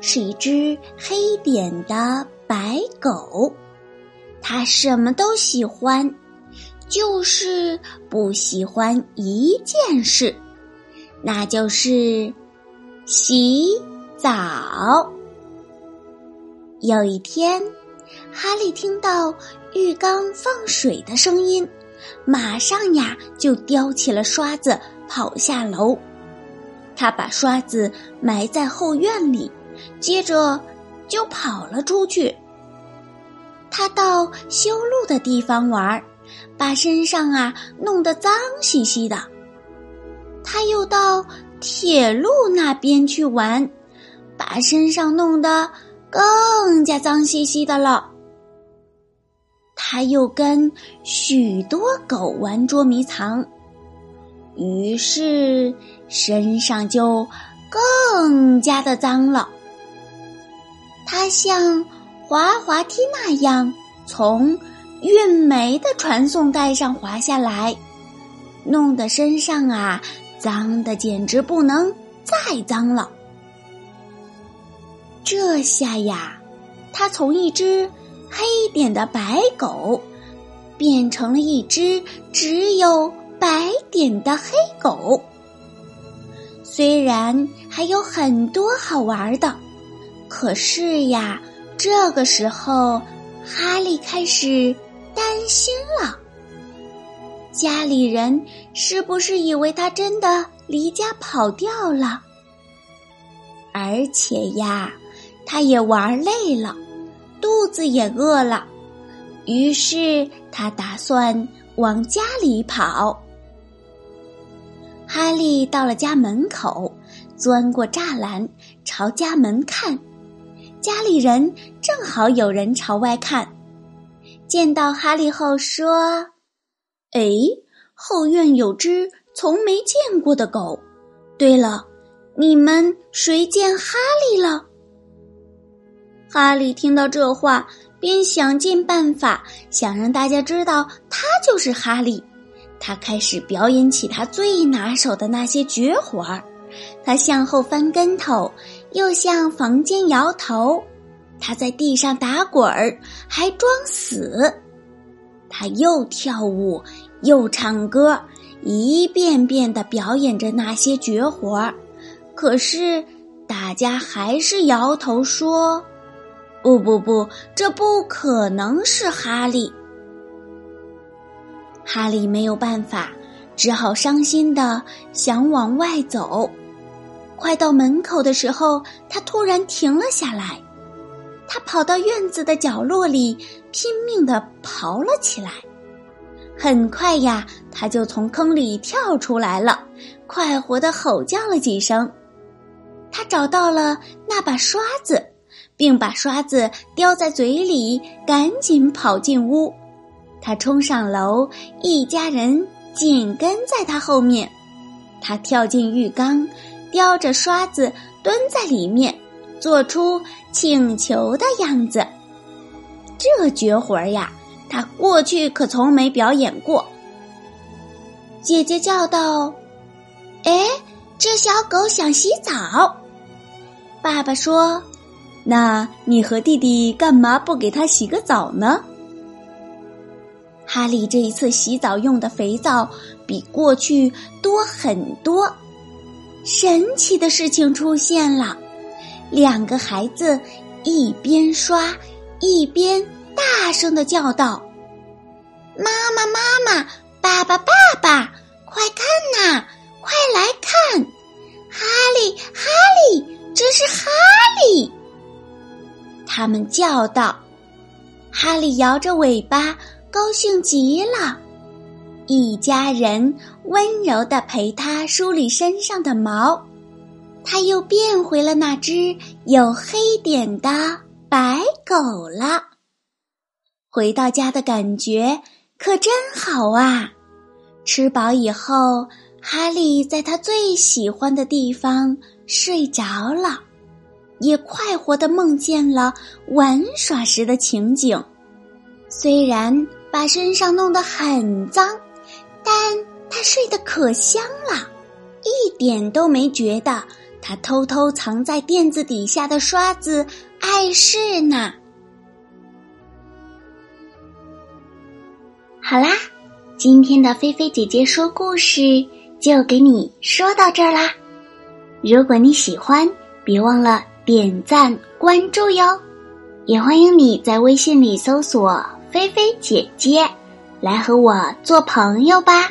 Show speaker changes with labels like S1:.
S1: 是一只黑点的白狗，它什么都喜欢，就是不喜欢一件事，那就是洗澡。有一天，哈利听到浴缸放水的声音，马上呀就叼起了刷子跑下楼。他把刷子埋在后院里，接着就跑了出去。他到修路的地方玩，把身上啊弄得脏兮兮的。他又到铁路那边去玩，把身上弄得更加脏兮兮的了。他又跟许多狗玩捉迷藏。于是身上就更加的脏了。他像滑滑梯那样从运煤的传送带上滑下来，弄得身上啊脏的简直不能再脏了。这下呀，他从一只黑点的白狗变成了一只只有。白点的黑狗，虽然还有很多好玩的，可是呀，这个时候哈利开始担心了。家里人是不是以为他真的离家跑掉了？而且呀，他也玩累了，肚子也饿了，于是他打算往家里跑。哈利到了家门口，钻过栅栏，朝家门看。家里人正好有人朝外看，见到哈利后说：“哎，后院有只从没见过的狗。对了，你们谁见哈利了？”哈利听到这话，便想尽办法想让大家知道他就是哈利。他开始表演起他最拿手的那些绝活儿，他向后翻跟头，又向房间摇头，他在地上打滚儿，还装死，他又跳舞又唱歌，一遍遍的表演着那些绝活儿。可是大家还是摇头说：“不不不，这不可能是哈利。”哈利没有办法，只好伤心的想往外走。快到门口的时候，他突然停了下来。他跑到院子的角落里，拼命的刨了起来。很快呀，他就从坑里跳出来了，快活的吼叫了几声。他找到了那把刷子，并把刷子叼在嘴里，赶紧跑进屋。他冲上楼，一家人紧跟在他后面。他跳进浴缸，叼着刷子蹲在里面，做出请求的样子。这绝活呀，他过去可从没表演过。姐姐叫道：“哎，这小狗想洗澡。”爸爸说：“
S2: 那你和弟弟干嘛不给它洗个澡呢？”
S1: 哈利这一次洗澡用的肥皂比过去多很多。神奇的事情出现了，两个孩子一边刷一边大声的叫道：“妈妈，妈妈，爸爸，爸爸，快看呐，快来看！哈利，哈利，这是哈利！”他们叫道：“哈利摇着尾巴。”高兴极了，一家人温柔的陪他梳理身上的毛，他又变回了那只有黑点的白狗了。回到家的感觉可真好啊！吃饱以后，哈利在他最喜欢的地方睡着了，也快活的梦见了玩耍时的情景。虽然把身上弄得很脏，但他睡得可香了，一点都没觉得他偷偷藏在垫子底下的刷子碍事呢。
S3: 好啦，今天的菲菲姐姐说故事就给你说到这儿啦。如果你喜欢，别忘了点赞关注哟。也欢迎你在微信里搜索“菲菲姐姐”，来和我做朋友吧。